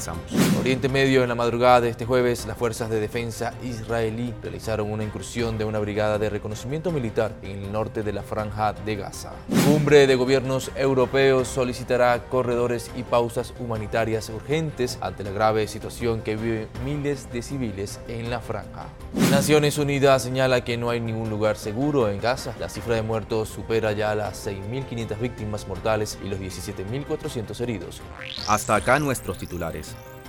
Comenzamos. Oriente Medio, en la madrugada de este jueves, las fuerzas de defensa israelí realizaron una incursión de una brigada de reconocimiento militar en el norte de la franja de Gaza. Cumbre de gobiernos europeos solicitará corredores y pausas humanitarias urgentes ante la grave situación que viven miles de civiles en la franja. Naciones Unidas señala que no hay ningún lugar seguro en Gaza. La cifra de muertos supera ya las 6.500 víctimas mortales y los 17.400 heridos. Hasta acá nuestros titulares.